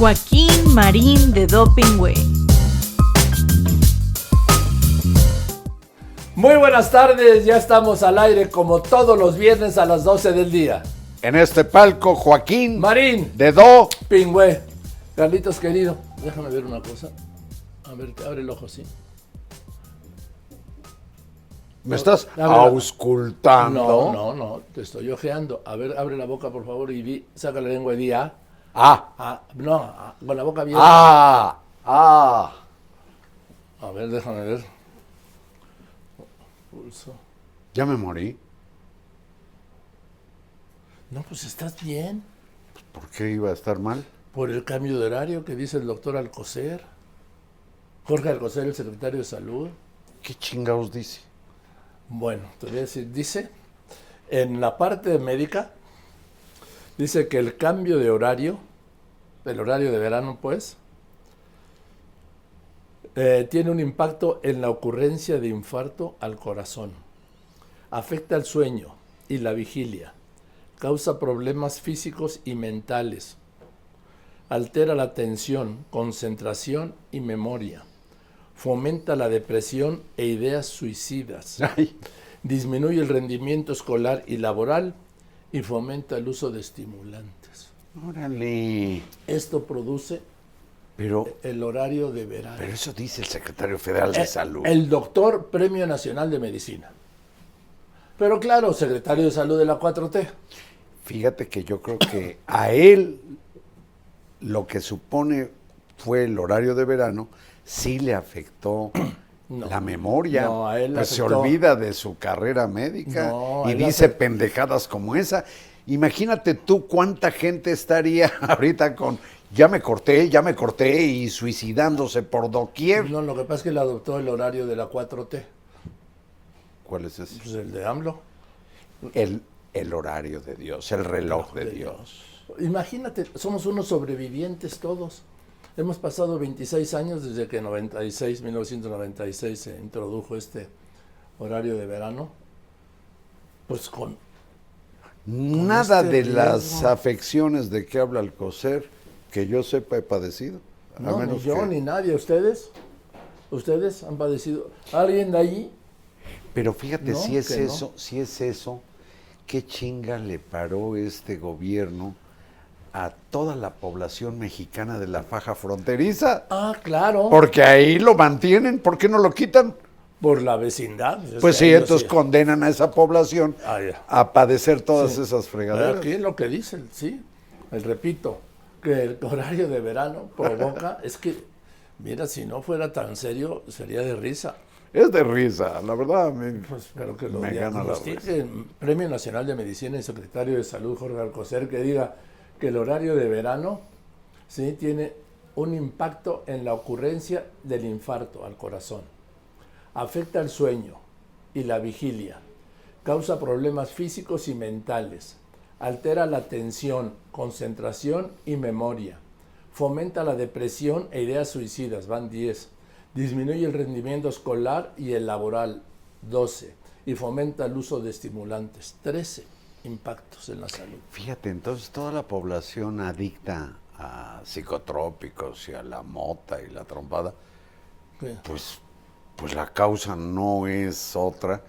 Joaquín Marín de Doping Way. Muy buenas tardes, ya estamos al aire como todos los viernes a las 12 del día. En este palco, Joaquín Marín, de Do. Pingüe. Carlitos querido, déjame ver una cosa. A ver, abre el ojo, sí. ¿Me estás auscultando? No, no, no, te estoy ojeando. A ver, abre la boca, por favor, y di, saca la lengua y di A. Ah, Ah, no, ah, con la boca abierta. ah, ah. A ver, déjame ver. Pulso. Ya me morí. No, pues estás bien. ¿Por qué iba a estar mal? Por el cambio de horario que dice el doctor Alcocer. Jorge Alcocer, el secretario de Salud. ¿Qué chingados dice? Bueno, te voy a decir, dice, en la parte médica, dice que el cambio de horario, el horario de verano pues, eh, tiene un impacto en la ocurrencia de infarto al corazón. Afecta el sueño y la vigilia. Causa problemas físicos y mentales. Altera la atención, concentración y memoria. Fomenta la depresión e ideas suicidas Ay, disminuye el rendimiento escolar y laboral y fomenta el uso de estimulantes. órale. Esto produce Pero, el horario de verano. pero eso dice el secretario federal de Eh, Salud. El doctor Premio Nacional de Medicina. Pero claro, secretario de Salud de la 4T. Fíjate que yo creo que a él lo que supone fue el horario de verano, sí le afectó No. la memoria. No, él pues se olvida de su carrera médica No, y dice pendejadas como esa. Imagínate tú cuánta gente estaría ahorita con ya me corté, ya me corté y suicidándose por doquier. No, lo que pasa es que le adoptó el horario de la 4T. ¿Cuál es ese? Pues el de AMLO. El, el horario de Dios, el reloj de de Dios. Imagínate, somos unos sobrevivientes todos. Hemos pasado 26 años desde que en 96, 1996 se introdujo este horario de verano. Pues con Nada este de las afecciones de que habla el coser que yo sepa he padecido. A no, ni yo que- ni nadie, ustedes, ustedes han padecido. ¿Alguien de ahí? Pero fíjate, No, si es no. eso, si es eso, qué chinga le paró este gobierno a toda la población mexicana de la faja fronteriza. Ah, claro, por, Porque ahí lo mantienen, ¿por qué no lo quitan? la vecindad. Es Pues sí, entonces sí. condenan a esa población Ah, a padecer todas Sí. esas fregaderas. Aquí es lo que dicen, sí. Les repito, que el horario de verano provoca, es que, mira, si no fuera tan serio, sería de risa. Es de risa, la verdad. me- Pues espero que lo Me gana la diagnostique el Premio Nacional de Medicina y secretario de Salud, Jorge Alcocer, que diga que el horario de verano sí tiene un impacto en la ocurrencia del infarto al corazón. Afecta el sueño y la vigilia. Causa problemas físicos y mentales. Altera la atención, concentración y memoria. Fomenta la depresión e ideas suicidas, van 10. Disminuye el rendimiento escolar y el laboral, 12. Y fomenta el uso de estimulantes, 13 impactos en la salud. Fíjate, entonces toda la población adicta a psicotrópicos y a la mota y la trompada, ¿Qué? pues, pues la causa no es otra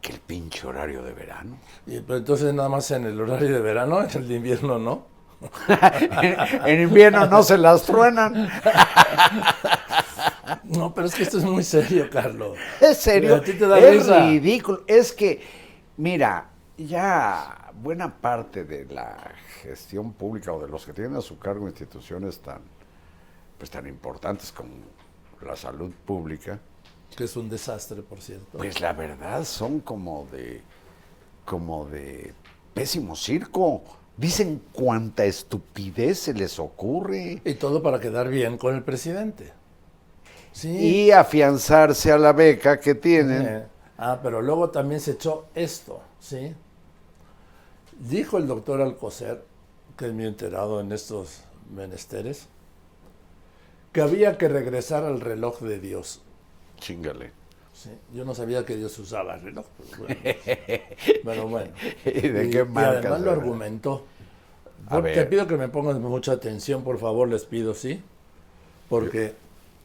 que el pinche horario de verano. Y, pero entonces nada más en el horario de verano, en el de invierno no. en invierno no se las truenan. No, pero es que esto es muy serio, Carlos. Es serio, A ti te da es risa. ridículo. Es que, mira, ya buena parte de la gestión pública o de los que tienen a su cargo instituciones tan, pues, tan importantes como la salud pública, Que es un desastre, por cierto. pues la verdad son como de, como de pésimo circo. Dicen cuánta estupidez se les ocurre. Y todo para quedar bien con el presidente. Sí. Y afianzarse a la beca que tienen. Eh, ah, pero luego también se echó esto, ¿sí? Dijo el doctor Alcocer, que es muy enterado en estos menesteres, que había que regresar al reloj de Dios. Chingale. ¿sí? Yo no sabía que Dios usaba reloj, pero bueno. Pero bueno. ¿Y de Y- qué y marca además lo argumentó. Te pido que me pongas mucha atención, por favor, les pido, ¿sí? Porque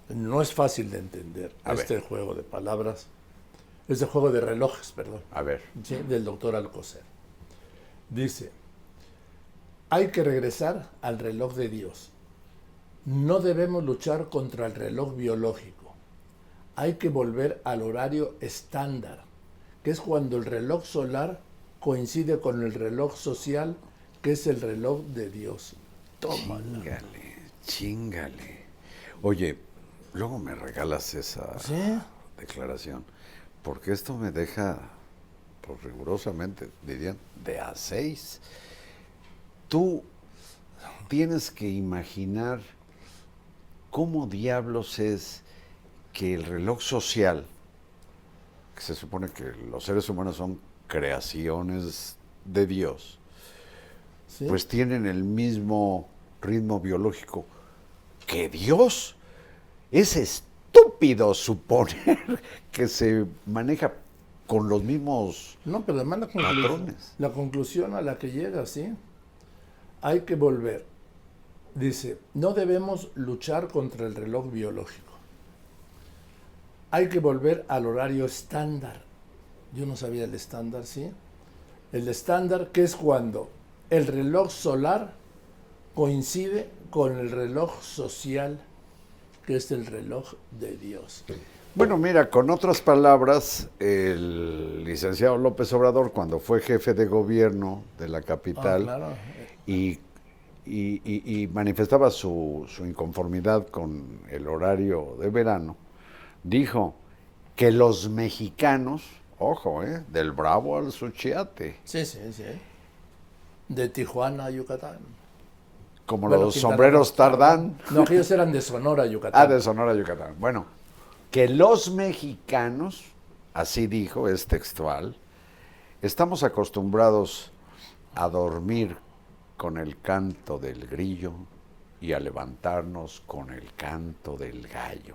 no es fácil de entender A ver. este juego de palabras, este juego de relojes, perdón, A ver. ¿sí? del doctor Alcocer. Dice, hay que regresar al reloj de Dios. No debemos luchar contra el reloj biológico. Hay que volver al horario estándar, que es cuando el reloj solar coincide con el reloj social, que es el reloj de Dios. Tómala. Chingale, chingale. Oye, luego me regalas esa ¿Sí? declaración, porque esto me deja, pues rigurosamente, dirían, de a seis. Tú tienes que imaginar cómo diablos es que el reloj social, que se supone que los seres humanos son creaciones de Dios, ¿Sí? pues tienen el mismo ritmo biológico que Dios. Es estúpido suponer que se maneja con los mismos... No, pero además la conclusión, Patrones. la conclusión a la que llega, ¿sí? Hay que volver. Dice, no debemos luchar contra el reloj biológico. Hay que volver al horario estándar. Yo no sabía el estándar, ¿sí? El estándar que es cuando el reloj solar coincide con el reloj social, que es el reloj de Dios. Bueno, mira, con otras palabras, el licenciado López Obrador, cuando fue jefe de gobierno de la Ah, capital claro. y, y- y- y manifestaba su, su inconformidad con el horario de verano, dijo que los mexicanos, ojo, eh, del Bravo al Suchiate, Sí, sí, sí. De Tijuana a Yucatán. como Bueno, los sombreros Roo. Tardán, No, que ellos eran de Sonora, Yucatán. ah, de Sonora, Yucatán. Bueno, que los mexicanos, así dijo, es textual, estamos acostumbrados a dormir con el canto del grillo y a levantarnos con el canto del gallo.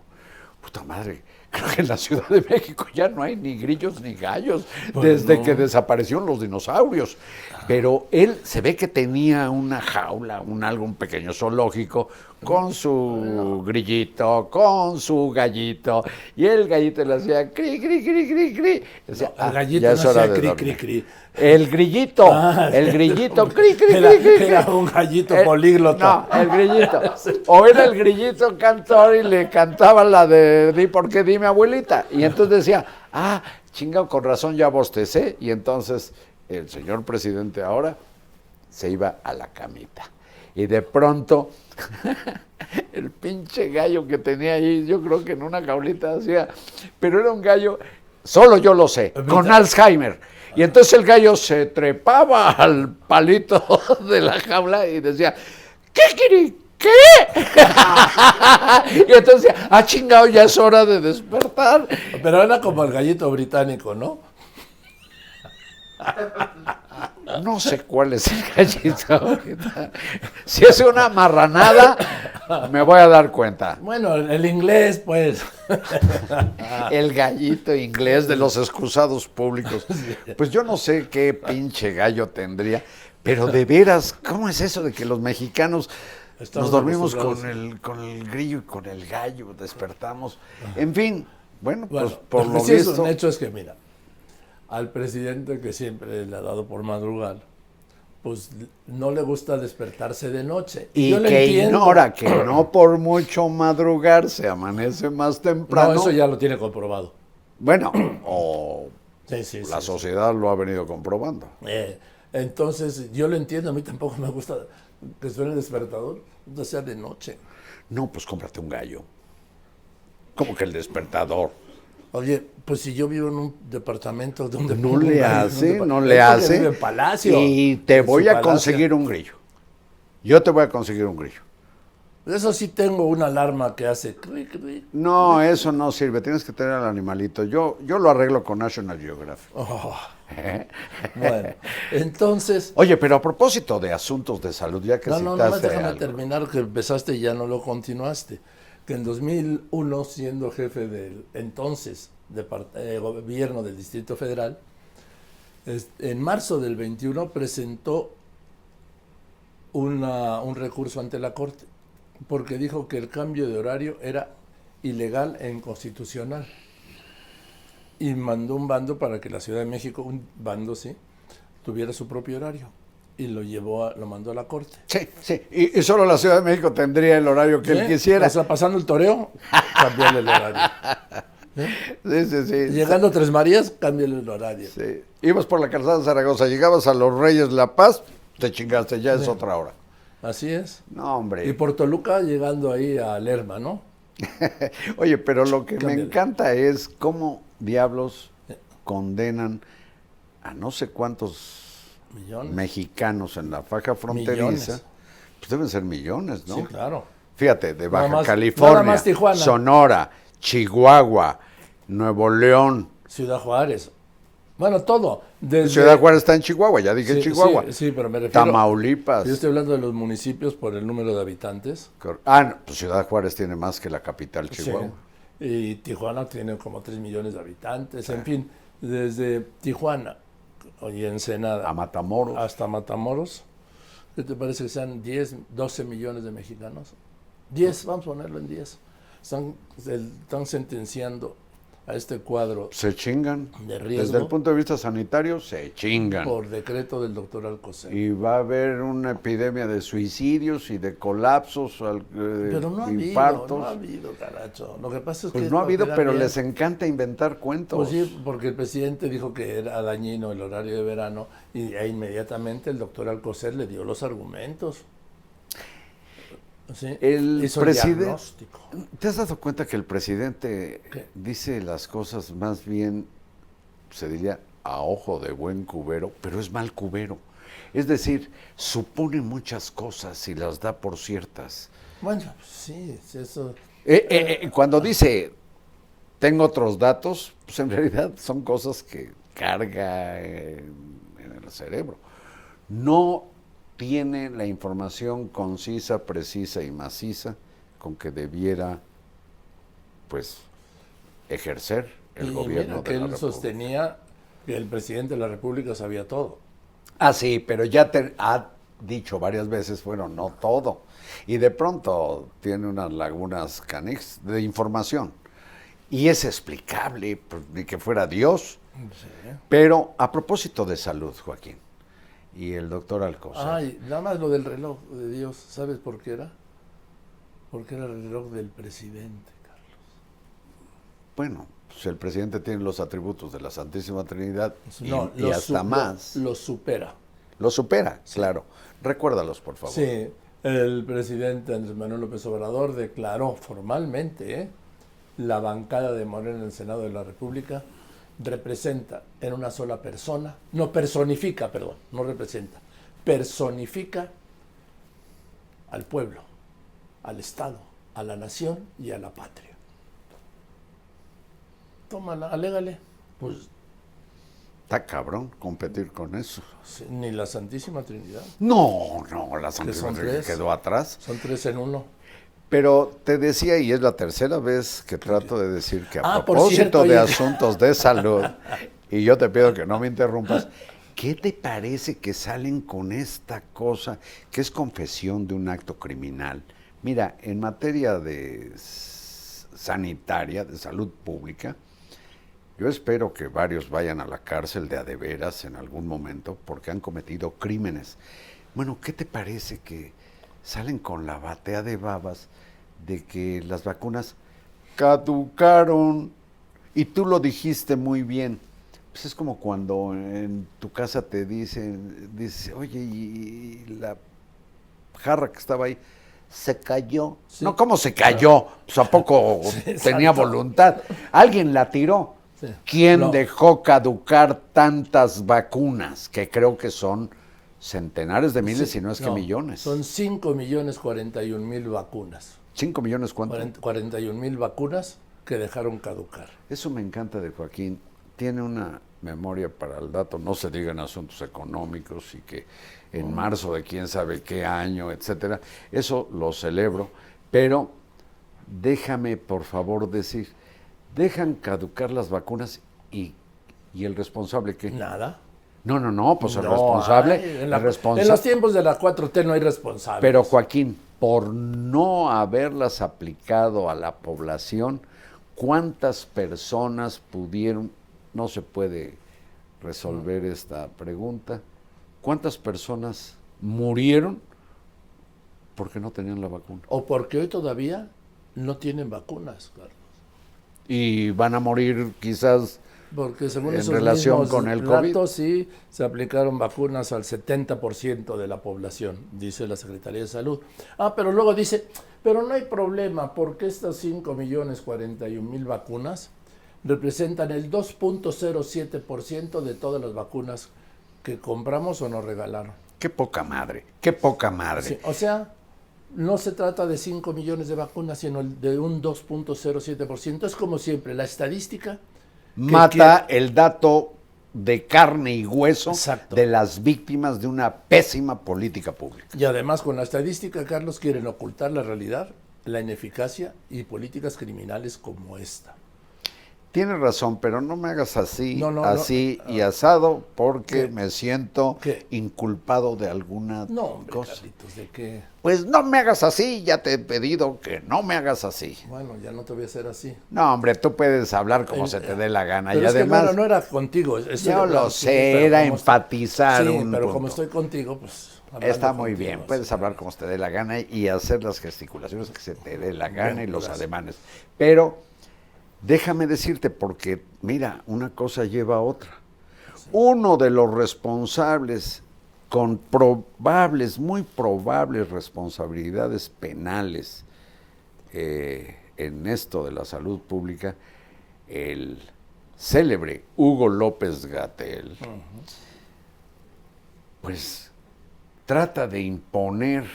Puta madre, creo que en la Ciudad de México ya no hay ni grillos ni gallos Pues desde no. que desaparecieron los dinosaurios. Pero él se ve que tenía una jaula, un algo, un pequeño zoológico con su grillito, con su gallito, y el gallito le hacía cri, cri, cri, cri, cri. Decía, No, el "Ah, gallito no hora hacía cri, dormir". cri, cri. El grillito, Ah, el grillito, cri, cri, Era- cri, cri, era un gallito Eh, políglota. No, el grillito. O era el grillito cantor y le cantaba la de di por qué dime abuelita. Y entonces decía, ah, chingado, con razón ya bostecé. Y entonces el señor presidente ahora se iba a la camita. Y de pronto, el pinche gallo que tenía ahí, yo creo que en una jaulita hacía, pero era un gallo, solo yo lo sé, con Alzheimer. Y entonces el gallo se trepaba al palito de la jaula y decía, ¿qué quiere? ¿Qué? y entonces, decía, ah, chingado, ya es hora de despertar. Pero era como el gallito británico, ¿no? No sé cuál es el gallito ahorita. Si es una marranada, me voy a dar cuenta. Bueno, el, inglés, pues. El gallito inglés de los excusados públicos. Pues yo no sé qué pinche gallo tendría, pero de veras, ¿cómo es eso de que los mexicanos Estamos nos dormimos con el, con el grillo y con el gallo, despertamos? En fin, bueno, Bueno, pues por lo sí es un hecho es que, mira, al presidente que siempre le ha dado por madrugar, pues no le gusta despertarse de noche. y Yo que ignora que no por mucho madrugar se amanece más temprano. No, eso ya lo tiene comprobado. Bueno, o Sí, sí, la sí, sociedad lo ha venido comprobando. Eh, entonces, yo lo entiendo, a mí tampoco me gusta que suene el despertador, no sea de noche. No, pues cómprate un gallo. Como que el despertador. Oye, pues si yo vivo en un departamento donde No le hace, no le hace. en palacio. Y te voy a palacio. conseguir un grillo. Yo te voy a conseguir un grillo. Eso sí tengo una alarma que hace. No, eso no sirve. Tienes que tener al animalito. Yo, yo lo arreglo con National Geographic. Oh, bueno, entonces, Oye, pero a propósito de asuntos de salud, ya que no, no, no, citaste déjame algo. terminar que empezaste y ya no lo continuaste. Que en 2001, siendo jefe del entonces depart- eh, gobierno del Distrito Federal, en marzo del 21 presentó un recurso ante la Corte porque dijo que el cambio de horario era ilegal e inconstitucional. Y mandó un bando para que la Ciudad de México, un bando, sí, tuviera su propio horario. Y lo llevó, a- lo mandó a la Corte. Sí, sí. Y, y solo la Ciudad de México tendría el horario que él quisiera. O sea, pasando el toreo, cambiarle el horario. Sí, sí, sí. Llegando a Tres Marías, cámbiale el horario. Sí. Ibas por la calzada de Zaragoza, llegabas a los Reyes La Paz, te chingaste, ya es otra hora. Así es. No, hombre. Y por Toluca llegando ahí a Lerma, ¿no? Oye, pero lo que me encanta es cómo diablos condenan a no sé cuántos Millones. mexicanos en la faja fronteriza. Millones. Pues deben ser millones, ¿no? Sí, claro. Fíjate, de Baja más- California. Sonora, Chihuahua, Nuevo León. Ciudad Juárez. Bueno, todo. Desde, Ciudad Juárez está en Chihuahua, ya dije Sí, Chihuahua. Sí, sí, pero me refiero. Tamaulipas. Yo estoy hablando de los municipios por el número de habitantes. Ah, no, pues Ciudad Juárez tiene más que la capital Chihuahua. Sí. Y Tijuana tiene como 3 millones de habitantes. En fin, desde Tijuana y Ensenada A Matamoros. hasta Matamoros, ¿qué te parece que sean 10, 12 millones de mexicanos? 10, vamos a ponerlo en 10. Están, están sentenciando a este cuadro Se chingan. De riesgo. Desde el punto de vista sanitario, se chingan. por decreto del doctor Alcocer. Y va a haber una epidemia de suicidios y de colapsos, al- eh, Pero no ha habido, infartos. no ha habido, caracho. Lo que pasa es pues que... no ha habido, pero bien. les encanta inventar cuentos. Pues sí, porque el presidente dijo que era dañino el horario de verano y e inmediatamente el doctor Alcocer le dio los argumentos. Sí, El presidente-. ¿Te has dado cuenta que el presidente ¿Qué? dice las cosas más bien, se diría, a ojo de buen cubero, pero es mal cubero? Es decir, supone muchas cosas y las da por ciertas. Bueno, pues sí, sí, eso... Eh, eh, eh, cuando dice, tengo otros datos, pues en realidad son cosas que carga en, en el cerebro. No tiene la información concisa, precisa y maciza con que debiera, pues, ejercer el y gobierno mira que de la él República. sostenía que el presidente de la República sabía todo. Ah, sí, pero ya te ha dicho varias veces, bueno, no todo. Y de pronto tiene unas lagunas canix de información. Y es explicable, pues, ni que fuera Dios. Pero a propósito de salud, Joaquín, y el doctor Alcocer. Ay, nada más lo del reloj de Dios, ¿sabes por qué era? Porque era el reloj del presidente, Carlos. Bueno, pues el presidente tiene los atributos de la Santísima Trinidad y, No, y hasta lo- más. Lo, supera. Lo supera, claro. Recuérdalos, por favor. Sí, el presidente Andrés Manuel López Obrador declaró formalmente ¿eh? la bancada de Morena en el Senado de la República representa en una sola persona, no personifica, perdón, no representa, personifica al pueblo, al Estado, a la nación y a la patria. Tómala, alégale. Pues Está cabrón competir con eso. sí, ni la Santísima Trinidad. No, no, la Santísima Trinidad quedó atrás. Son tres en uno. Pero te decía, y es la tercera vez que trato de decir que a Ah, propósito cierto, de asuntos de salud, y yo te pido que no me interrumpas, ¿qué te parece que salen con esta cosa que es confesión de un acto criminal? Mira, en materia de sanitaria, de salud pública, yo espero que varios vayan a la cárcel de a de veras en algún momento porque han cometido crímenes. Bueno, ¿qué te parece que salen con la batea de babas de que las vacunas caducaron? Y tú lo dijiste muy bien. Pues es como cuando en tu casa te dicen, dice, oye, y la jarra que estaba ahí se cayó. Sí. No, ¿cómo se cayó? Pues a poco Sí, tenía voluntad. Alguien la tiró. Sí. ¿Quién No. dejó caducar tantas vacunas? Que creo que son centenares de miles, Sí, si no es que millones. Son 5 millones 41 mil vacunas. ¿Cinco millones cuánto? 40 41 mil vacunas que dejaron caducar. Eso me encanta de Joaquín. Tiene una memoria para el dato, no se digan asuntos económicos y que en marzo de quién sabe qué año, etcétera. Eso lo celebro, pero déjame por favor decir, dejan caducar las vacunas y, y el responsable que Nada. No, no, no, pues el No responsable. en, el la- responsa- en los tiempos de la 4T no hay responsable. Pero Joaquín, por no haberlas aplicado a la población, ¿cuántas personas pudieron, no se puede resolver esta pregunta, cuántas personas murieron porque no tenían la vacuna? O porque hoy todavía no tienen vacunas, Carlos. Y van a morir quizás Porque según En esos relación mismos con el COVID. datos, sí, se aplicaron vacunas al 70% de la población, dice la Secretaría de Salud. Ah, pero luego dice, pero no hay problema, porque estas 5 millones 41 mil vacunas representan el 2.07% de todas las vacunas que compramos o nos regalaron. Qué poca madre, qué poca madre. Sí, o sea, no se trata de 5 millones de vacunas, sino de un 2.07%. Es como siempre, la estadística Mata el dato de carne y hueso Exacto. de las víctimas de una pésima política pública. Y además con la estadística, Carlos, quieren ocultar la realidad, la ineficacia y políticas criminales como esta. Tienes razón, pero no me hagas así, No, no, no. así y asado, porque ¿Qué? me siento ¿Qué? inculpado de alguna hombre, cosa. Carlitos, ¿de qué? Pues no me hagas así, ya te he pedido que no me hagas así. Bueno, ya no te voy a hacer así. No, hombre, tú puedes hablar como Eh, se te dé la gana. Pero y es que además, no, era, no era contigo. yo lo sé, era enfatizar Sí, un pero como estoy contigo, pues... Está muy contigo, bien, puedes hablar como se te dé la gana y hacer las gesticulaciones que se te dé la gana Bien, y los gracias. ademanes. Pero déjame decirte, porque mira, una cosa lleva a otra. Uno de los responsables con probables, muy probables responsabilidades penales eh, en esto de la salud pública, el célebre Hugo López Gatel, pues trata de imponer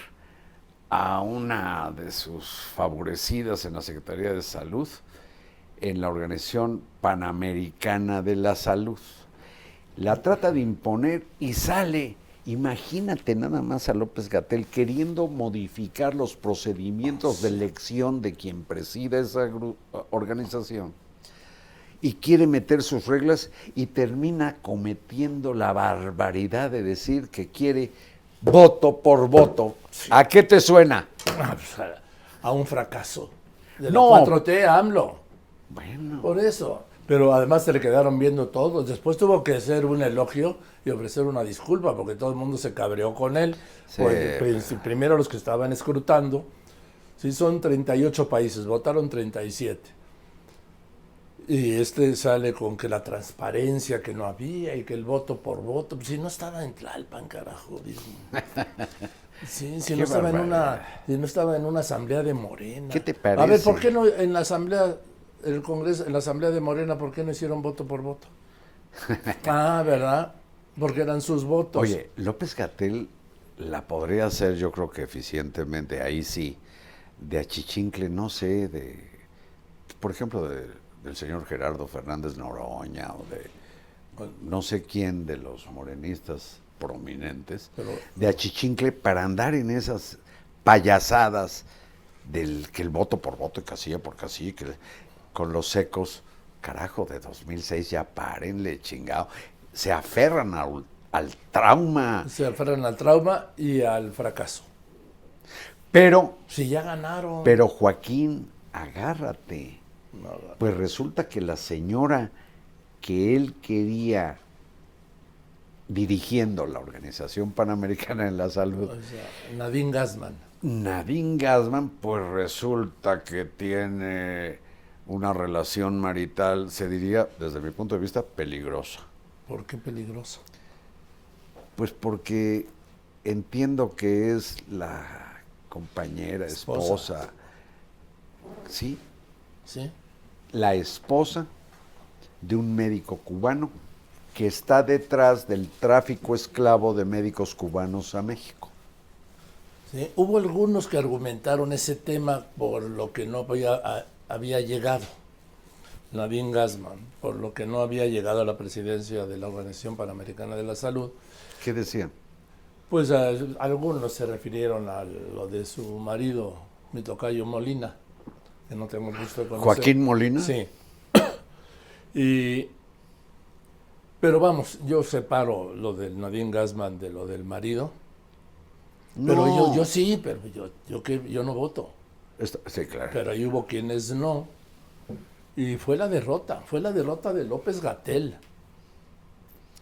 a una de sus favorecidas en la Secretaría de Salud en la Organización Panamericana de la Salud. La trata de imponer y sale, imagínate nada más a López Gatel queriendo modificar los procedimientos de elección de quien presida esa organización y quiere meter sus reglas y termina cometiendo la barbaridad de decir que quiere voto por voto. ¿A qué te suena? A, un fracaso. De No. la 4T, AMLO. Bueno, Por eso. Pero además se le quedaron viendo todos. Después tuvo que hacer un elogio y ofrecer una disculpa porque todo el mundo se cabreó con él. Sí. Pues, primero los que estaban escrutando. Sí, son 38 países, votaron 37. Y este sale con que la transparencia que no había y que el voto por voto. Pues, si no estaba en Tlalpan, carajo. Sí, si no estaba en una, si no estaba en una asamblea de Morena. ¿Qué te A ver, parece? ¿por qué no en la asamblea, el Congreso, en la asamblea de Morena, por qué no hicieron voto por voto? ah, ¿verdad? Porque eran sus votos. oye, López Gatel la podría hacer yo creo que eficientemente, ahí sí, de achichincle, no sé, de, por ejemplo, de- del señor Gerardo Fernández Noroña o de no sé quién de los morenistas prominentes, Pero- de achichincle para andar en esas payasadas del que el voto por voto y casilla por casilla, que con los secos, carajo, de 2006 ya párenle, chingado. Se aferran al, al trauma, Se aferran al trauma y al fracaso. pero, Si ya ganaron. pero Joaquín, agárrate. Pues resulta que la señora que él quería dirigiendo la Organización Panamericana de la Salud, O sea, Nadine Gassman. Nadine Gassman, pues resulta que tiene una relación marital, se diría, desde mi punto de vista, peligrosa. ¿Por qué peligroso? Pues porque entiendo que es la compañera, Esposa. esposa, sí, ¿Sí? la esposa de un médico cubano que está detrás del tráfico esclavo de médicos cubanos a México. ¿Sí? Hubo algunos que argumentaron ese tema por lo que no había, a- había llegado. Nadine Gassman, por lo que no había llegado a la presidencia de la Organización Panamericana de la Salud. ¿Qué decían? Pues a- algunos se refirieron a lo de su marido, mi tocayo Molina, que no tengo gusto de conocer. Joaquín Molina. Sí. Y Pero vamos, yo separo lo del Nadine Gassman de lo del marido. Pero No. yo, yo sí, pero yo, yo, que, yo no voto. Esto- sí, claro. Pero ahí hubo quienes no. Y fue la derrota, fue la derrota de López Gatel.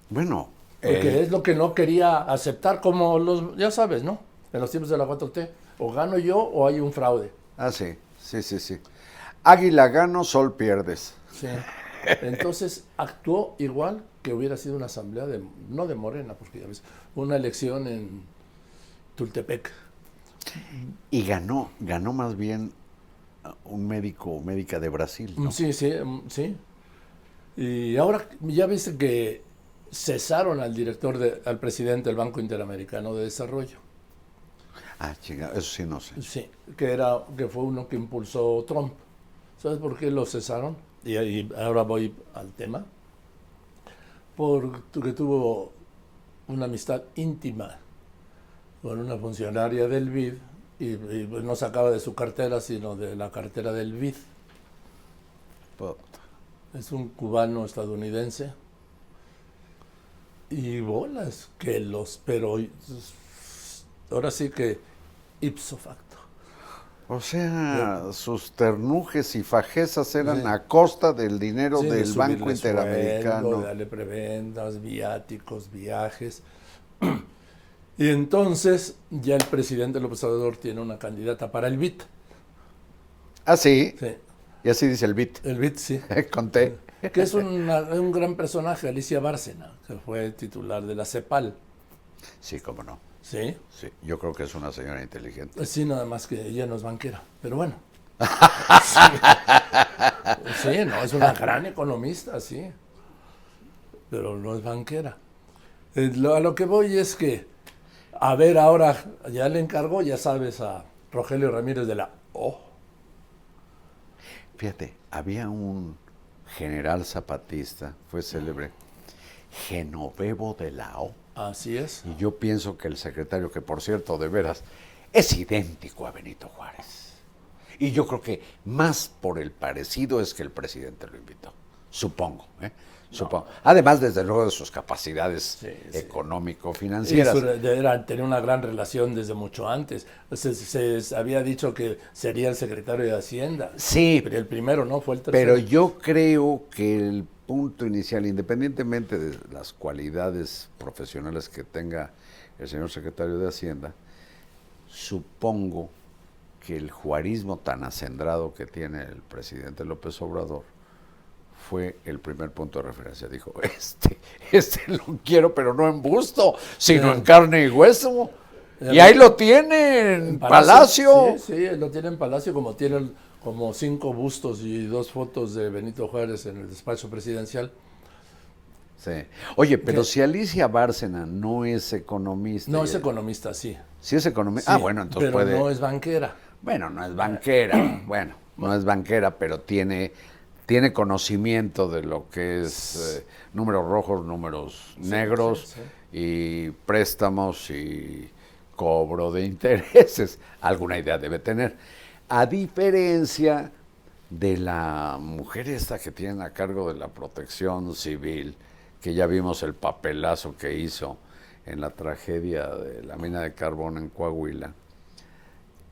bueno, Porque eh, es lo que no quería aceptar, como los, ya sabes, ¿no? En los tiempos de la 4T, o gano yo o hay un fraude. ah, sí, sí, sí, sí. Águila gano, sol pierdes. Sí. Entonces actuó igual que hubiera sido una asamblea de, no de Morena, porque ya ves, una elección en Tultepec. Y ganó, ganó más bien uh, un médico o médica de Brasil, ¿no? Sí, sí, mm, sí. Y ahora ya viste que cesaron al director, de, al presidente del Banco Interamericano de Desarrollo. Ah, chinga, eso sí no sé. Sí, que era que fue uno que impulsó Trump. ¿Sabes por qué lo cesaron? Y, ahora voy al tema. Porque tuvo una amistad íntima con una funcionaria del BID y, y no sacaba de su cartera, sino de la cartera del BID. Es un cubano estadounidense. Y bolas, que los, pero ahora sí que ipso facto. O sea, sus ternujes y fajezas eran Sí. a costa del dinero Sí, de del Banco subirle sueldo, Interamericano. darle preventas, viáticos, viajes. Y entonces ya el presidente López Obrador tiene una candidata para el BIT. Ah, sí, Sí, y así dice el beat. el BIT, sí. Conté. Que es una- un gran personaje, Alicia Bárcena, que fue titular de la CEPAL. Sí, cómo no. Sí, Sí, yo creo que es una señora inteligente. sí, nada más que ella no es banquera. Pero bueno. Sí, Sí, no, es una gran economista, sí. Pero no es banquera. Eh, lo- a lo que voy es que, a ver, ahora ya le encargó, ya sabes, a Rogelio Ramírez de la O. Fíjate, había un general zapatista, fue célebre, Genovevo de la O. Así es. Y yo pienso que el secretario, que por cierto, de veras, es idéntico a Benito Juárez. Y yo creo que más por el parecido es que el presidente lo invitó. Supongo, ¿eh? Supongo. Además, desde luego, de sus capacidades Sí, sí. económico-financieras. Era, tenía una gran relación desde mucho antes. Se, se había dicho que sería el secretario de Hacienda. Sí, Pero el primero, ¿no? Fue el tercero. Pero yo creo que el punto inicial, independientemente de las cualidades profesionales que tenga el señor secretario de Hacienda, supongo que el juarismo tan acendrado que tiene el presidente López Obrador fue el primer punto de referencia. Dijo, este, este lo quiero, pero no en busto, sino Sí. en carne y hueso. Y ahí lo tiene en Palacio. Sí, sí, lo tiene en Palacio, como tienen como cinco bustos y dos fotos de Benito Juárez en el despacho presidencial. Sí. Oye, pero ¿Qué? si Alicia Bárcena no es economista. No, es economista, sí. Sí es economista. Sí, ah, bueno, entonces pero puede. no es banquera. Bueno, no es banquera. bueno, no es banquera, pero tiene, tiene conocimiento de lo que es eh, números rojos, números negros sí, y préstamos y cobro de intereses. Alguna idea debe tener. A diferencia de la mujer esta que tiene a cargo de la protección civil, que ya vimos el papelazo que hizo en la tragedia de la mina de carbón en Coahuila,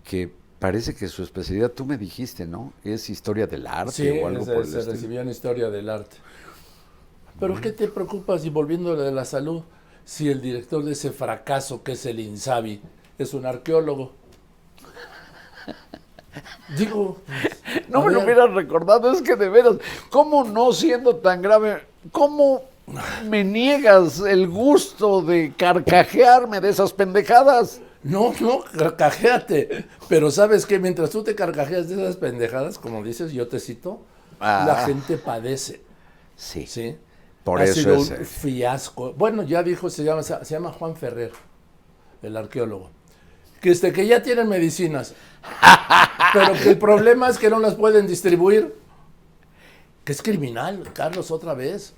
que parece que su especialidad, tú me dijiste, ¿no? Es historia del arte Sí, o algo se, por el se recibió en Historia del Arte. ¿Pero qué te preocupas, y volviendo de la salud, si el director de ese fracaso que es el INSABI es un arqueólogo? Digo... No me lo hubieras recordado, es que de veras, ¿cómo no siendo tan grave, cómo me niegas el gusto de carcajearme de esas pendejadas? No, no, carcajéate. Pero sabes que mientras tú te carcajeas de esas pendejadas, como dices, yo te cito, Ah. la gente padece. Sí, ¿sí? por ha eso sido es... un eh, fiasco. Bueno, ya dijo, se llama, se llama Juan Ferrer, el arqueólogo. Que, este, que ya tienen medicinas, pero que el problema es que no las pueden distribuir. Que es criminal, Carlos, otra vez.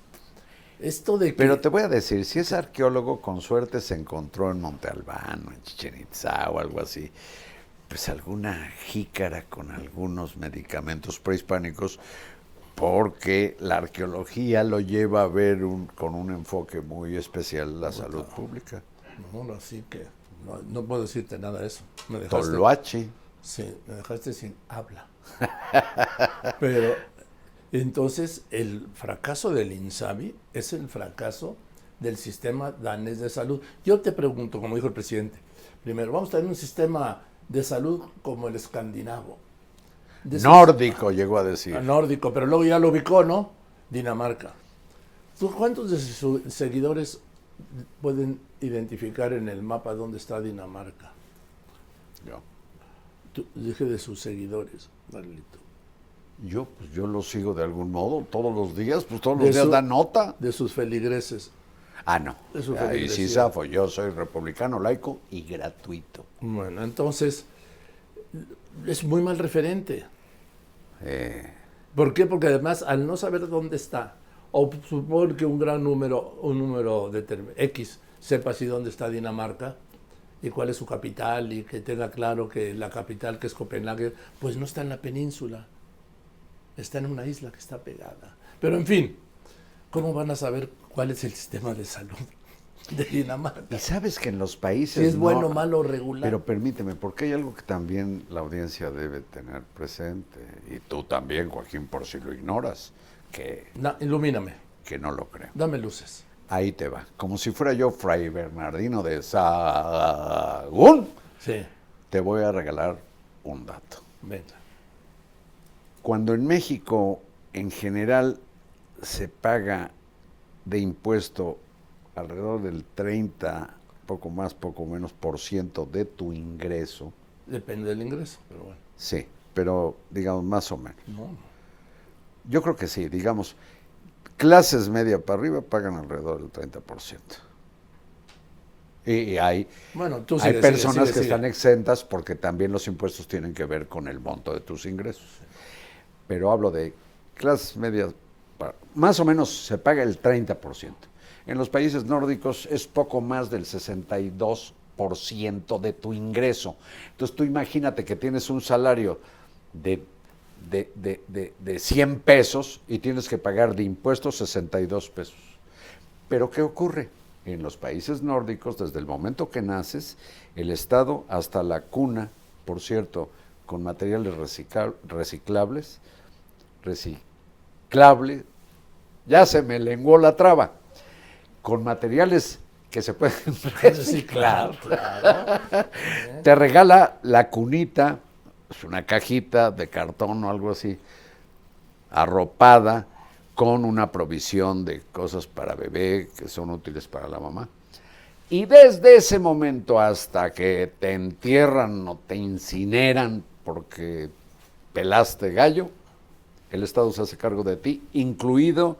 Esto de que... Pero te voy a decir, si es arqueólogo, con suerte se encontró en Monte Albano, en Chichen Itzá o algo así, pues alguna jícara con algunos medicamentos prehispánicos, porque la arqueología lo lleva a ver un- con un enfoque muy especial la salud pública. No, así que no, no puedo decirte nada de eso. Me dejaste, Toloache. sí, me dejaste sin habla. Pero entonces el fracaso del INSABI es el fracaso del sistema danés de salud. Yo te pregunto, como dijo el presidente, primero, vamos a tener un sistema de salud como el escandinavo. De Nórdico llegó a decir. a nórdico, pero luego ya lo ubicó, ¿no? Dinamarca. ¿Tú cuántos de sus seguidores pueden identificar en el mapa dónde está Dinamarca? Yo, Tú- dije de sus seguidores, Carlito. Yo, pues yo lo sigo de algún modo todos los días, pues todos De los días su- da nota. De sus feligreses. Ah, no. de su Ahí sí zafo. Yo soy republicano, laico y gratuito. Bueno, entonces es muy mal referente. Eh, ¿Por qué? Porque además al no saber dónde está, o supone que un gran número, un número determin- X, sepa si dónde está Dinamarca y cuál es su capital y que tenga claro que la capital que es Copenhague, pues no está en la península, está en una isla que está pegada. Pero en fin, ¿cómo van a saber cuál es el sistema de salud de Dinamarca? y sabes que en los países. Si es bueno, no- malo regular. Pero permíteme, porque hay algo que también la audiencia debe tener presente, y tú también, Joaquín, por si lo ignoras, que, Na- ilumíname, que no lo creo. dame luces. Ahí te va. Como si fuera yo Fray Bernardino de Sahagún, Sí, te voy a regalar un dato. venga. Cuando en México, en general, se paga de impuesto alrededor del 30, poco más, poco menos por ciento de tu ingreso, Depende del ingreso, pero bueno. sí, pero digamos más o menos. No, Yo creo que sí, digamos, clases media para arriba pagan alrededor del 30%. Y, y hay, Bueno, tú hay sigue, personas sigue, que están exentas porque también los impuestos tienen que ver con el monto de tus ingresos. Pero hablo de clases medias, más o menos se paga el 30%. En los países nórdicos es poco más del 62% de tu ingreso. Entonces tú imagínate que tienes un salario de, de, de, de, de 100 pesos y tienes que pagar de impuestos 62 pesos. Pero ¿qué ocurre? En los países nórdicos, desde el momento que naces, el Estado hasta la cuna, por cierto, con materiales recicla- reciclables, reciclable, ya se me lenguó la traba, con materiales que se pueden reciclar. Claro. Te regala la cunita, es una cajita de cartón o algo así, arropada con una provisión de cosas para bebé que son útiles para la mamá. Y desde ese momento hasta que te entierran o te incineran porque pelaste gallo, el Estado se hace cargo de ti, incluido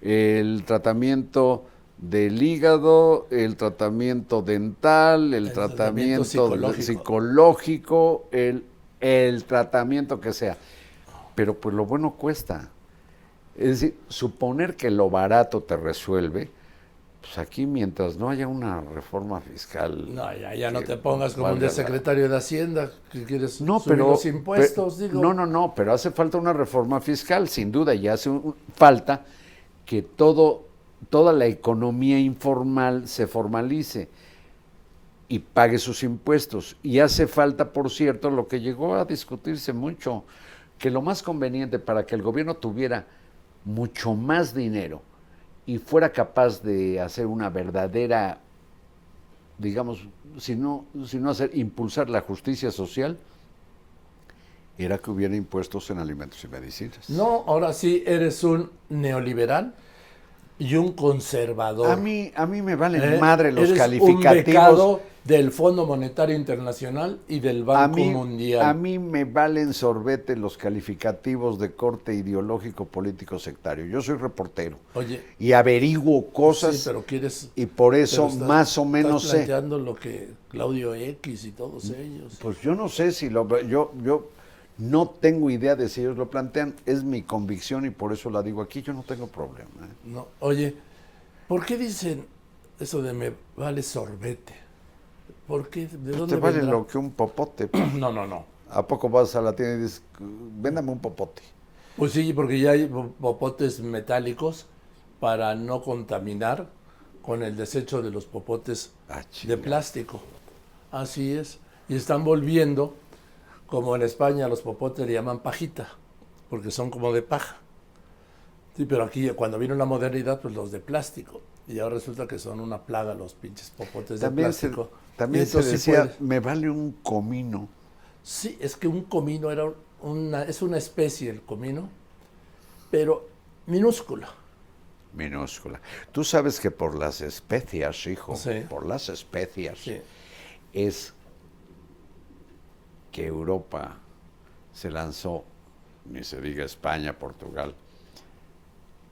el tratamiento del hígado, el tratamiento dental, el, El tratamiento tratamiento, psicológico. psicológico, el, el tratamiento que sea. Pero pues lo bueno cuesta. Es decir, suponer que lo barato te resuelve, pues aquí mientras no haya una reforma fiscal. No, ya, ya no te pongas como un valga de secretario de Hacienda que quieres no, subir pero los impuestos, digo. No, no, no, pero hace falta una reforma fiscal, sin duda, y hace un- falta que todo, toda la economía informal se formalice y pague sus impuestos. Y hace falta, por cierto, lo que llegó a discutirse mucho, que lo más conveniente para que el gobierno tuviera mucho más dinero y fuera capaz de hacer una verdadera, digamos, si no, si no hacer, impulsar la justicia social, era que hubiera impuestos en alimentos y medicinas. No, ahora sí eres un neoliberal y un conservador. A mí, a mí me valen ¿eh? madre los Eres Un calificativos. becado del Fondo Monetario Internacional y del A Banco mí, Mundial. a mí me valen sorbete los calificativos de corte ideológico político sectario. Yo soy reportero Oye, y averiguo cosas sí, pero quieres. y por eso estás- más o menos estás sé. planteando lo que Claudio X y todos ellos. Pues yo no sé si lo yo yo no tengo idea de si ellos lo plantean, es mi convicción y por eso la digo aquí, yo no tengo problema. ¿eh? No, oye, ¿por qué dicen eso de me vale sorbete? ¿Por qué? ¿De Pues dónde te vale vendrá? lo que un popote. No, no, no. ¿A poco vas a la tienda y dices, véndame un popote? Pues sí, porque ya hay po- popotes metálicos para no contaminar con el desecho de los popotes Ah, de plástico. Así es. Y están volviendo, como en España los popotes le llaman pajita, porque son como de paja. Sí, pero aquí cuando vino la modernidad, pues los de plástico. Y ahora resulta que son una plaga los pinches popotes También de se, plástico. también se sí decía, me vale un comino. Sí, es que un comino era una, es una especie el comino, pero minúscula. Minúscula. Tú sabes que por las especias, hijo, Sí. por las especias, Sí. es que Europa se lanzó, ni se diga España, Portugal,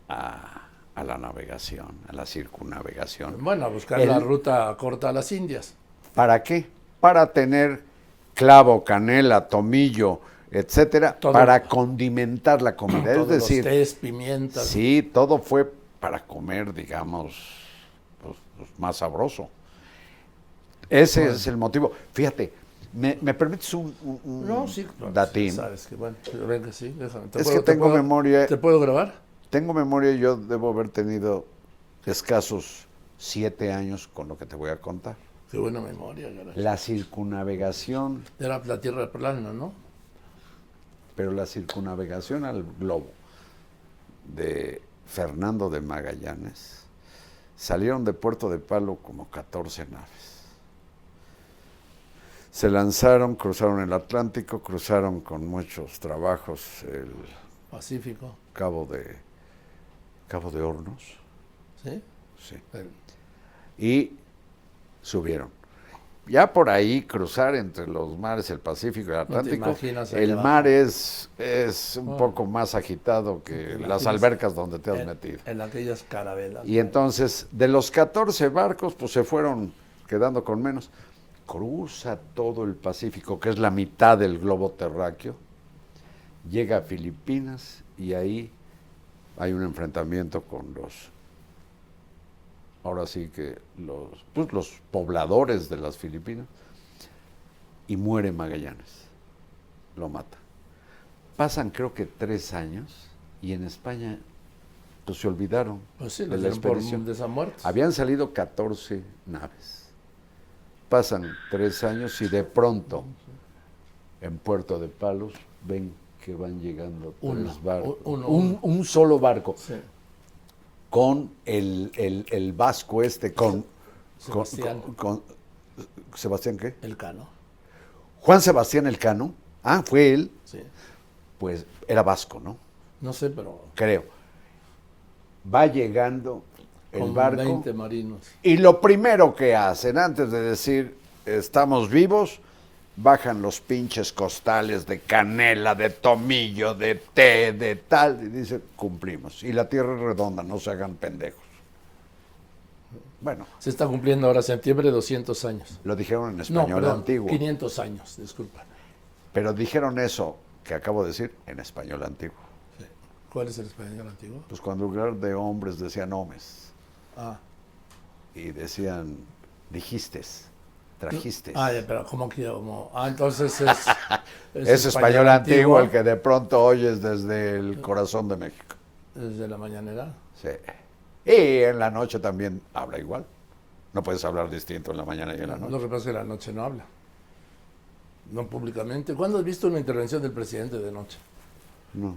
a, a la navegación, a la circunnavegación. Bueno, a buscar El- la ruta corta a las Indias. ¿Para qué? Para tener clavo, canela, tomillo, etcétera, Todo. para condimentar la comida. es decir, los tés, pimientas. Sí, todo fue para comer, digamos, pues, pues, más sabroso. Ese es el motivo. Fíjate, ¿me, me permites un, un- un No, sí, datín? Sabes que bueno, venga, sí, déjame. ¿Te Es puedo- que te tengo puedo- memoria- ¿Te puedo grabar? Tengo memoria yo debo haber tenido escasos siete años con lo que te voy a contar. Qué buena memoria, caray. La circunnavegación, Era la tierra plana, ¿no? pero la circunnavegación al globo de Fernando de Magallanes, salieron de Puerto de Palo como 14 naves. Se lanzaron, cruzaron el Atlántico, cruzaron con muchos trabajos el Pacífico, Cabo de Cabo de Hornos, ¿sí? sí, El- y subieron. Ya por ahí cruzar entre los mares, el Pacífico y el Atlántico, ahí el abajo. mar es, es un Oh. poco más agitado que las albercas donde te has en, metido. en aquellas carabelas. Y entonces, de los 14 barcos, pues se fueron quedando con menos. Cruza todo el Pacífico, que es la mitad del globo terráqueo, llega a Filipinas y ahí hay un enfrentamiento con los, ahora sí que los, pues los pobladores de las Filipinas, y muere Magallanes, lo mata. Pasan creo que tres años y en España pues, se olvidaron Pues sí, de la expedición. Habían salido 14 naves. Pasan tres años y de pronto en Puerto de Palos ven que van llegando Uno, tres barcos. uno, un, solo barco Sí. con el, el- el vasco este, con Sebastián. con- con- Sebastián qué? El cano, Juan Sebastián Elcano. Ah, fue él. sí. Pues era vasco, ¿no? No sé, pero Creo. Va llegando el con barco. 20 marinos. Y lo primero que hacen, antes de decir estamos vivos, bajan los pinches costales de canela, de tomillo, de té, de tal, y dicen, cumplimos. Y la tierra es redonda, no se hagan pendejos. Bueno, Se está cumpliendo ahora septiembre 200 años. lo dijeron en No, español perdón, antiguo, 500 años, disculpa. pero dijeron eso que acabo de decir en español antiguo. ¿Cuál es el español antiguo? Pues cuando lugar de hombres decían homes Ah, y decían dijistes, trajistes. ah pero como que como ah, entonces es es español antiguo el que de pronto oyes desde el corazón de México. desde la mañanera. Sí. Y en la noche también habla igual. No puedes hablar distinto en la mañana y en la Lo noche. que pasa es que la noche no habla. No públicamente. ¿Cuándo has visto una intervención del presidente de noche? No.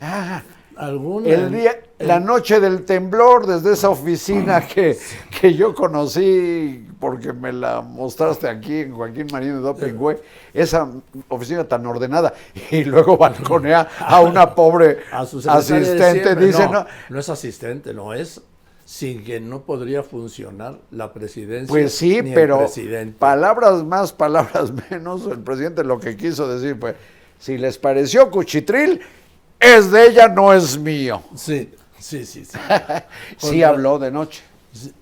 Ah, ¿Alguna? el día, la noche del temblor desde esa oficina que, que yo conocí porque me la mostraste aquí en Joaquín Marín de Doping Güey, esa oficina tan ordenada y luego balconea a una pobre A su asistente, dice, no, no, no es asistente, no es sin que no podría funcionar la presidencia. Pues sí, ni pero presidente. palabras más, palabras menos, el presidente lo que quiso decir fue, si les pareció cuchitril, es de ella, no es mío. Sí, sí, sí. sí. Sí habló de noche.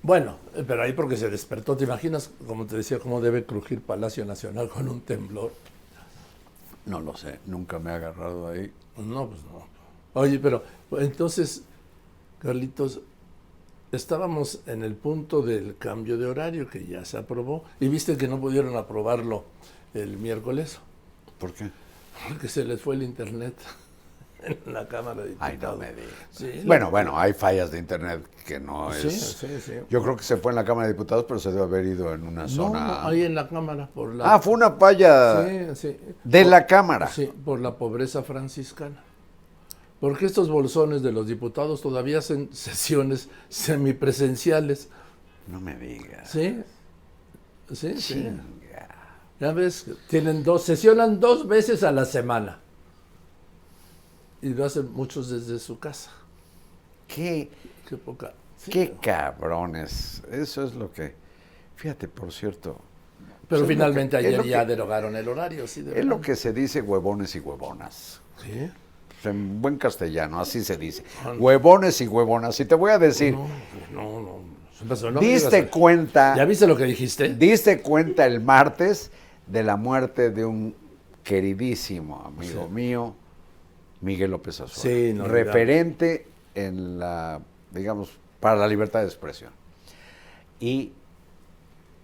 Bueno, pero ahí porque se despertó. ¿Te imaginas, como te decía, cómo debe crujir Palacio Nacional con un temblor? No lo sé, nunca me ha agarrado ahí. No, pues no. Oye, pero entonces, Carlitos, estábamos en el punto del cambio de horario que ya se aprobó y viste que no pudieron aprobarlo el miércoles ¿Por qué? porque se les fue el internet. En la Cámara de Ay, Diputados. no me digas. Sí, bueno, bueno, hay fallas de internet que no es. sí, sí. Yo creo que se fue en la Cámara de Diputados, pero se debe haber ido en una No, zona. no, ahí en la Cámara, por la... Ah, fue una falla de Por- la Cámara. Sí, por la pobreza franciscana. Porque estos bolsones de los diputados todavía hacen sesiones semipresenciales. No me digas. Sí, sí, sí. Ya ves, tienen dos, sesionan dos veces a la semana. Y lo hacen muchos desde su casa. Qué, Qué poca. sí, qué cabrones. Eso es lo que. Fíjate, por cierto. Pero finalmente que- ayer ya que- derogaron el horario. Sí, de Es lo que se dice huevones y huevonas. Sí. Pues En buen castellano, así se dice. Ah, no. Huevones y huevonas. Y te voy a decir, No, no, no. No me diste cuenta. ¿Ya viste lo que dijiste? Diste cuenta el martes de la muerte de un queridísimo amigo Sí. mío, Miguel López. Sí, inolvidable. referente en la, digamos, para la libertad de expresión. Y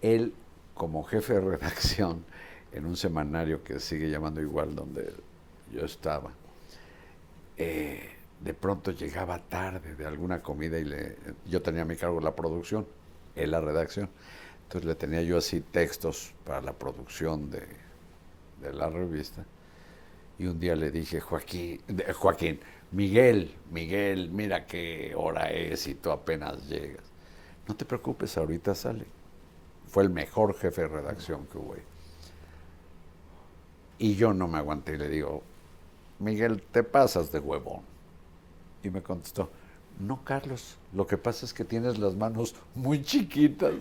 él, como jefe de redacción, en un semanario que sigue llamando igual donde yo estaba, eh, de pronto llegaba tarde de alguna comida y le, yo tenía a mi cargo la producción, él la redacción. Entonces le tenía yo así textos para la producción de, de la revista. Y un día le dije, Joaquín, Joaquín, Miguel, Miguel, mira qué hora es y tú apenas llegas. No te preocupes, ahorita sale. Fue el mejor jefe de redacción que hubo. Y yo no me aguanté y le digo, Miguel, te pasas de huevón. Y me contestó, no, Carlos, lo que pasa es que tienes las manos muy chiquitas.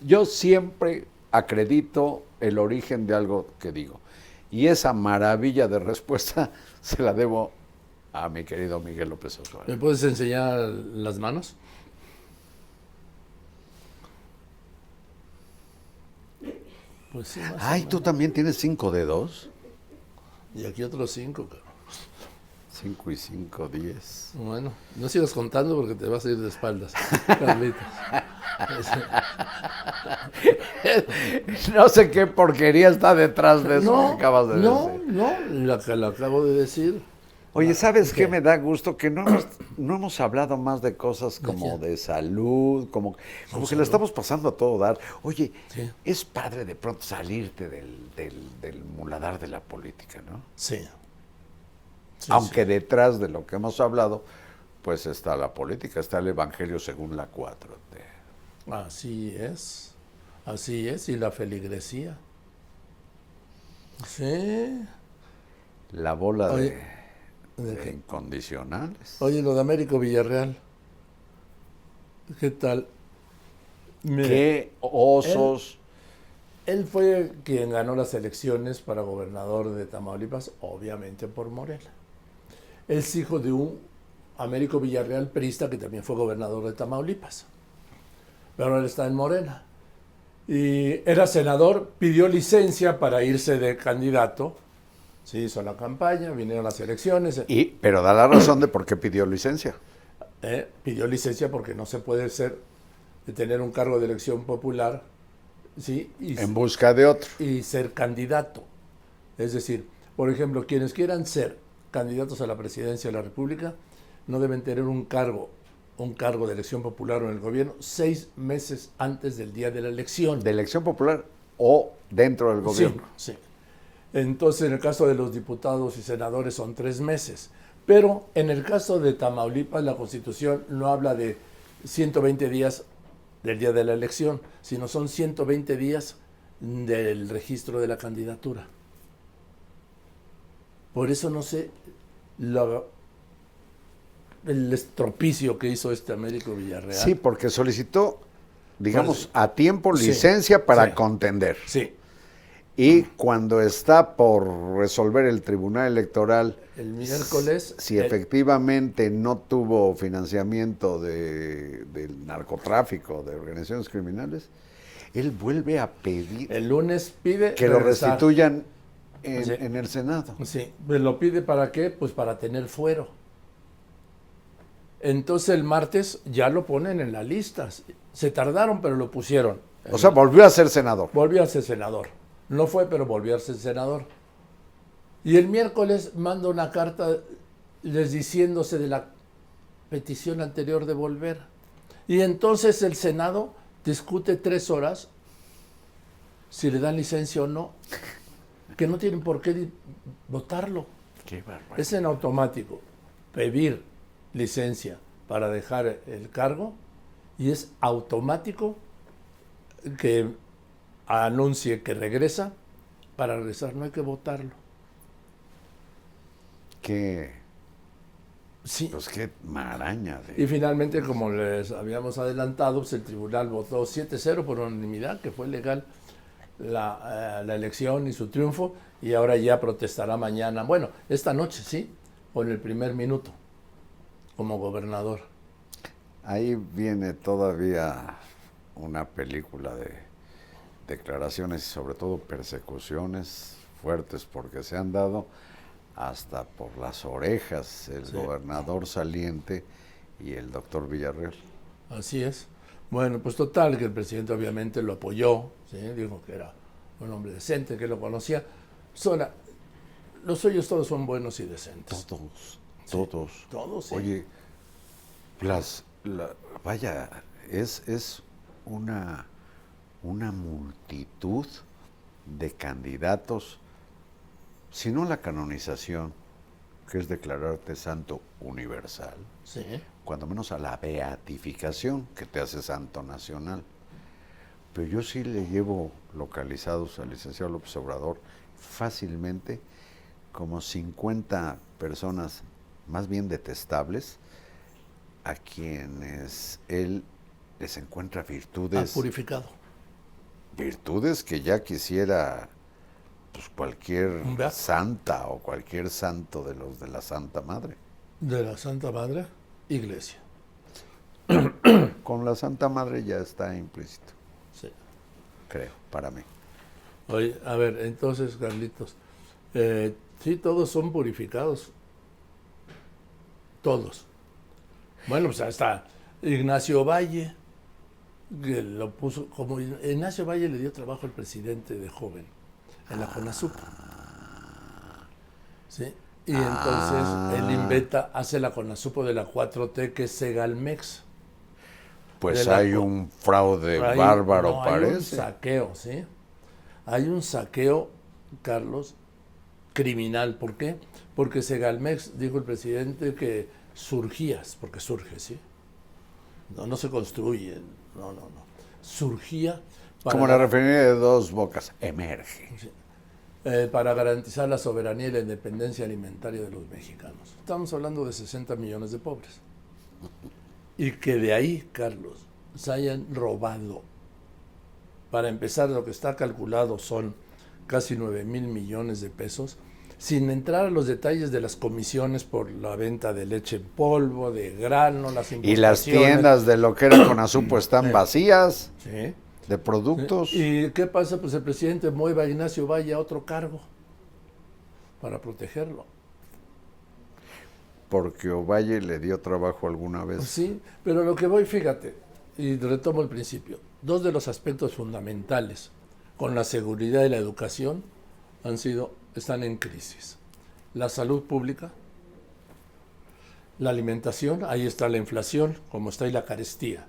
Yo siempre acredito el origen de algo que digo. Y esa maravilla de respuesta se la debo a mi querido Miguel López ¿Me Ochoa. puedes enseñar las manos? Pues sí, Ay, tú también tienes cinco dedos. Y aquí otros cinco, cabrón. Cinco y cinco, diez. Bueno, no sigas contando porque te vas a ir de espaldas, Carlitos. no sé qué porquería está detrás de eso que acabas de no, decir. no, la que la acabo de decir. Oye, ¿sabes qué ¿Qué? me da gusto? Que no hemos, no hemos hablado más de cosas como de salud, como, como que la estamos pasando a todo dar. Oye, Sí. es padre de pronto salirte del, del, del muladar de la política, ¿no? Sí. Sí, Aunque detrás de lo que hemos hablado, pues está la política, está el Evangelio según la 4. Sí. Así es. Así es. Y la feligresía. Sí. La bola Oye, de, incondicionales. Oye, lo de Américo Villarreal. ¿Qué tal? Mire, ¿Qué osos? Él fue quien ganó las elecciones para gobernador de Tamaulipas, obviamente por Morena. Es hijo de un Américo Villarreal Prista que también fue gobernador de Tamaulipas. Pero ahora está en Morena. Y era senador, pidió licencia para irse de candidato. Se hizo la campaña, vinieron las elecciones. Y, pero da la razón de por qué pidió licencia. Eh, pidió licencia porque no se puede ser, de tener un cargo de elección popular, ¿sí? Y, En busca de otro. y ser candidato. Es decir, por ejemplo, quienes quieran ser candidatos a la presidencia de la República no deben tener un cargo, un cargo de elección popular o en el gobierno seis meses antes del día de la elección. De elección popular o dentro del gobierno. Sí, sí. Entonces, en el caso de los diputados y senadores son tres meses. Pero en el caso de Tamaulipas, la Constitución no habla de 120 días del día de la elección, sino son 120 días del registro de la candidatura. Por eso no sé lo- el estropicio que hizo este Américo Villarreal. Sí, porque solicitó, digamos, a tiempo sí, licencia para sí. contender. Sí, Y cuando está por resolver el Tribunal Electoral el miércoles. si el- efectivamente no tuvo financiamiento de, del narcotráfico, de organizaciones criminales, él vuelve a pedir el lunes pide que lo restituyan en, Sí. en el Senado. Sí, lo pide para qué? Pues para tener fuero. Entonces el martes ya lo ponen en la lista. Se tardaron, pero lo pusieron. O sea, volvió a ser senador. volvió a ser senador. No fue, pero volvió a ser senador. Y el miércoles manda una carta les diciéndose de la petición anterior de volver. Y entonces el Senado discute tres horas si le dan licencia o no, que no tienen por qué votarlo. Qué. Es en automático pedir licencia para dejar el cargo y es automático que anuncie que regresa para regresar, no hay que votarlo. Qué, Sí. pues qué maraña. de- Y finalmente, como les habíamos adelantado, pues el tribunal votó 7-0 por unanimidad, que fue legal la, eh, la elección y su triunfo, y ahora ya protestará mañana, bueno, esta noche, sí, con el primer minuto, como gobernador. Ahí viene todavía una película de declaraciones y sobre todo persecuciones fuertes porque se han dado hasta por las orejas el Sí. gobernador saliente y el doctor Villarreal. Así es. Bueno, pues total, que el presidente obviamente lo apoyó, ¿sí? dijo que era un hombre decente, que lo conocía. Sona, los suyos todos son buenos y decentes. Todos, todos. Todos, sí. Oye, las, la- vaya, es, es una, una multitud de candidatos, si no la canonización, que es declararte santo universal, Sí. cuando menos a la beatificación que te hace santo nacional. Pero yo sí le llevo localizados al licenciado López Obrador fácilmente como 50 personas más bien detestables a quienes él les encuentra Ha virtudes, purificado. virtudes que ya quisiera pues cualquier santa o cualquier santo de los de la Santa Madre. De la Santa Madre Iglesia. Con la Santa Madre ya está implícito, Sí. creo, para mí. Oye, a ver, entonces, Carlitos, eh, sí, todos son purificados. Todos. Bueno, pues hasta Ignacio Valle, que lo puso, como Ignacio Valle le dio trabajo al presidente de joven en la CONASUP. ¿Sí? Y entonces él inventa, hace la CONASUP de la 4T, que es Segalmex. Pues la hay un fraude Hay- bárbaro, no, Hay un parece. saqueo, ¿sí? Hay un saqueo, Carlos, criminal. ¿Por qué? Porque Segalmex, dijo el presidente, que surgías, porque surge, ¿sí? No, no se construye, no, no, no. Surgía para, Como la refinería de dos bocas, emerge. eh, para garantizar la soberanía y la independencia alimentaria de los mexicanos. Estamos hablando de 60 millones de pobres. Y que de ahí, Carlos, se hayan robado. Para empezar, lo que está calculado son casi 9 mil millones de pesos, sin entrar a los detalles de las comisiones por la venta de leche en polvo, de grano, las Y las tiendas de lo que era Conazupo están vacías Sí. de productos. ¿Y qué pasa? Pues el presidente mueve a Ignacio Valle a otro cargo para protegerlo. Porque Ovalle le dio trabajo alguna vez. Sí, pero lo que voy, fíjate, y retomo el principio, dos de los aspectos fundamentales con la seguridad y la educación han sido, están en crisis. La salud pública, la alimentación, ahí está la inflación, como está ahí la carestía.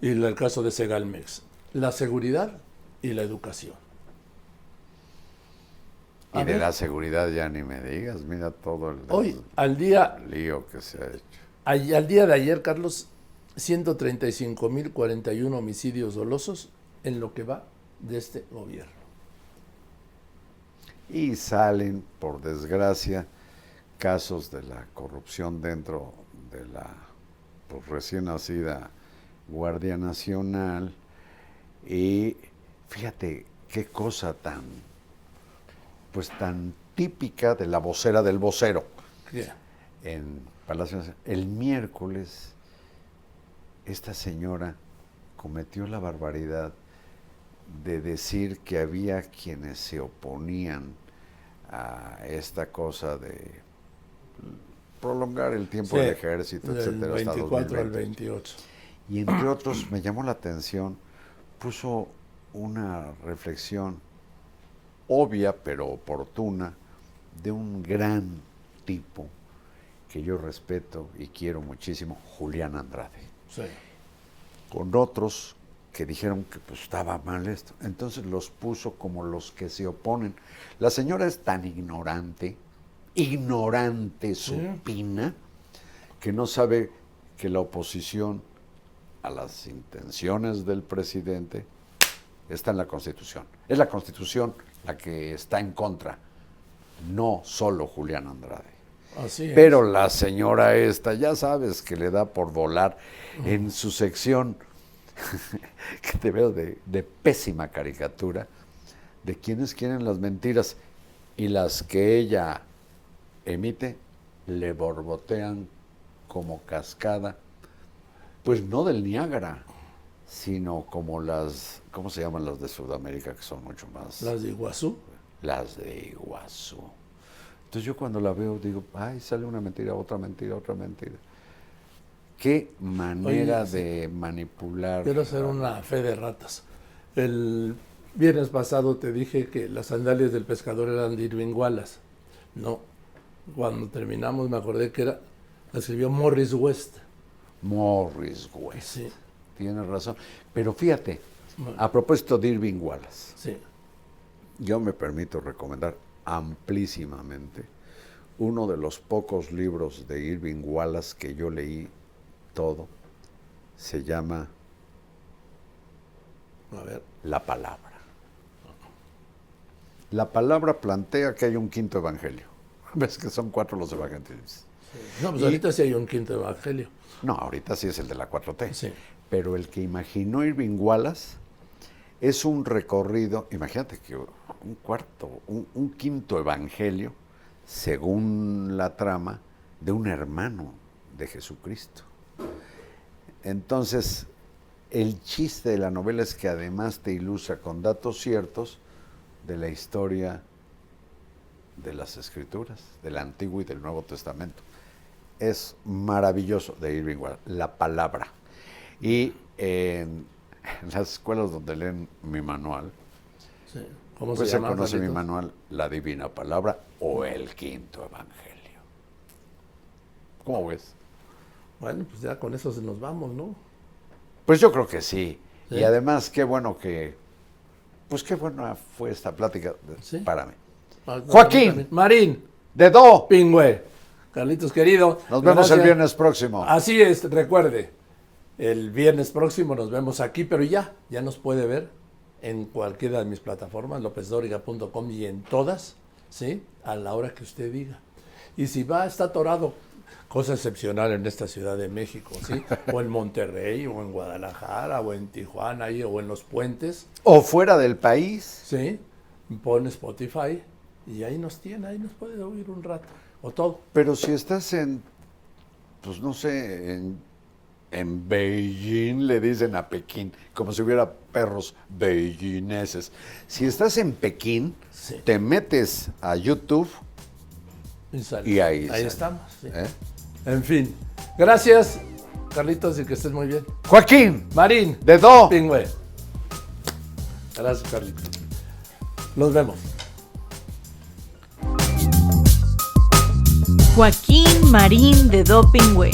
Y el caso de Segalmex, la seguridad y la educación. y de la seguridad ya ni me digas. Mira todo el, Hoy, al día, el lío que se ha hecho. Ay- Al día de ayer, Carlos, 135.041 homicidios dolosos en lo que va de este gobierno. Y salen, por desgracia, casos de la corrupción dentro de la pues, recién nacida Guardia Nacional. Y fíjate qué cosa tan, pues tan típica de la vocera del vocero en Palacio Nacional. El miércoles, esta señora cometió la barbaridad de decir que había quienes se oponían a esta cosa de prolongar el tiempo Sí, del ejército, Del etcétera, hasta 24 al 2020. 28. Y entre otros, me llamó la atención, puso una reflexión obvia pero oportuna de un gran tipo que yo respeto y quiero muchísimo, Julián Andrade. Sí. Con otros que dijeron que pues, estaba mal esto. Entonces los puso como los que se oponen. La señora es tan ignorante, ignorante supina, que no sabe que la oposición a las intenciones del presidente está en la Constitución. Es la Constitución la que está en contra, no solo Julián Andrade. Así es. Pero la señora esta, ya sabes que le da por volar en su sección, que te veo de, de pésima caricatura, de quienes quieren las mentiras y las que ella emite le borbotean como cascada, pues no del Niágara, sino como las, ¿cómo se llaman las de Sudamérica que son mucho más? Las de Iguazú. Las de Iguazú. Entonces yo cuando la veo digo, ay, sale una mentira, otra mentira, otra mentira. Qué manera Oye, de manipular. Quiero hacer una fe de ratas. El viernes pasado te dije que las sandalias del pescador eran de Irving Wallace. No. Cuando terminamos me acordé que era, la escribió Morris West. Morris West. Sí, Tienes razón. Pero fíjate, a propósito de Irving Wallace, sí. yo me permito recomendar amplísimamente uno de los pocos libros de Irving Wallace que yo leí todo. Se llama A ver. La Palabra. La palabra plantea que hay un quinto evangelio. Ves que son cuatro los evangelios. No, pues Y- ahorita sí hay un quinto evangelio. No, ahorita sí es el de la 4T. Sí. Pero el que imaginó Irving Wallace es un recorrido, imagínate que un cuarto, un, un quinto evangelio, según la trama, de un hermano de Jesucristo. Entonces, el chiste de la novela es que además te ilustra con datos ciertos de la historia de las escrituras, del Antiguo y del Nuevo Testamento. Es maravilloso de Irving Wallace, la palabra. Y en, en las escuelas donde leen mi manual, sí. ¿Cómo pues se conoce mi manual, la divina palabra o el quinto evangelio. ¿Cómo ves? Bueno, pues ya con eso se nos vamos, ¿no? Pues yo creo que sí. Sí. Y además, qué bueno que, pues qué buena fue esta plática. Sí. Párame. Ah, no, Joaquín. Marín. Dedo. Pingüe. Carlitos querido. Nos vemos el viernes próximo. Así es, recuerde. El viernes próximo nos vemos aquí, pero ya, ya nos puede ver en cualquiera de mis plataformas, lopezdoriga.com y en todas, ¿sí? A la hora que usted diga. Y si va, está atorado, cosa excepcional en esta Ciudad de México, ¿sí? O en Monterrey, o en Guadalajara, o en Tijuana, ahí, o en los puentes, O fuera del país. ¿sí? Pone Spotify y ahí nos tiene, ahí nos puede oír un rato, o todo. Pero si estás en, pues no sé, en, en Beijing, le dicen a Pekín, como si hubiera perros beijinneses. Si estás en Pekín, Sí. te metes a YouTube Y, sale. y ahí, Ahí estamos. sí. ¿Eh? En fin. Gracias, Carlitos, y que estés muy bien. Joaquín, Marín, Dedo. Pingüe. Gracias, Carlitos. Nos vemos. Joaquín Marín de Dopingüe.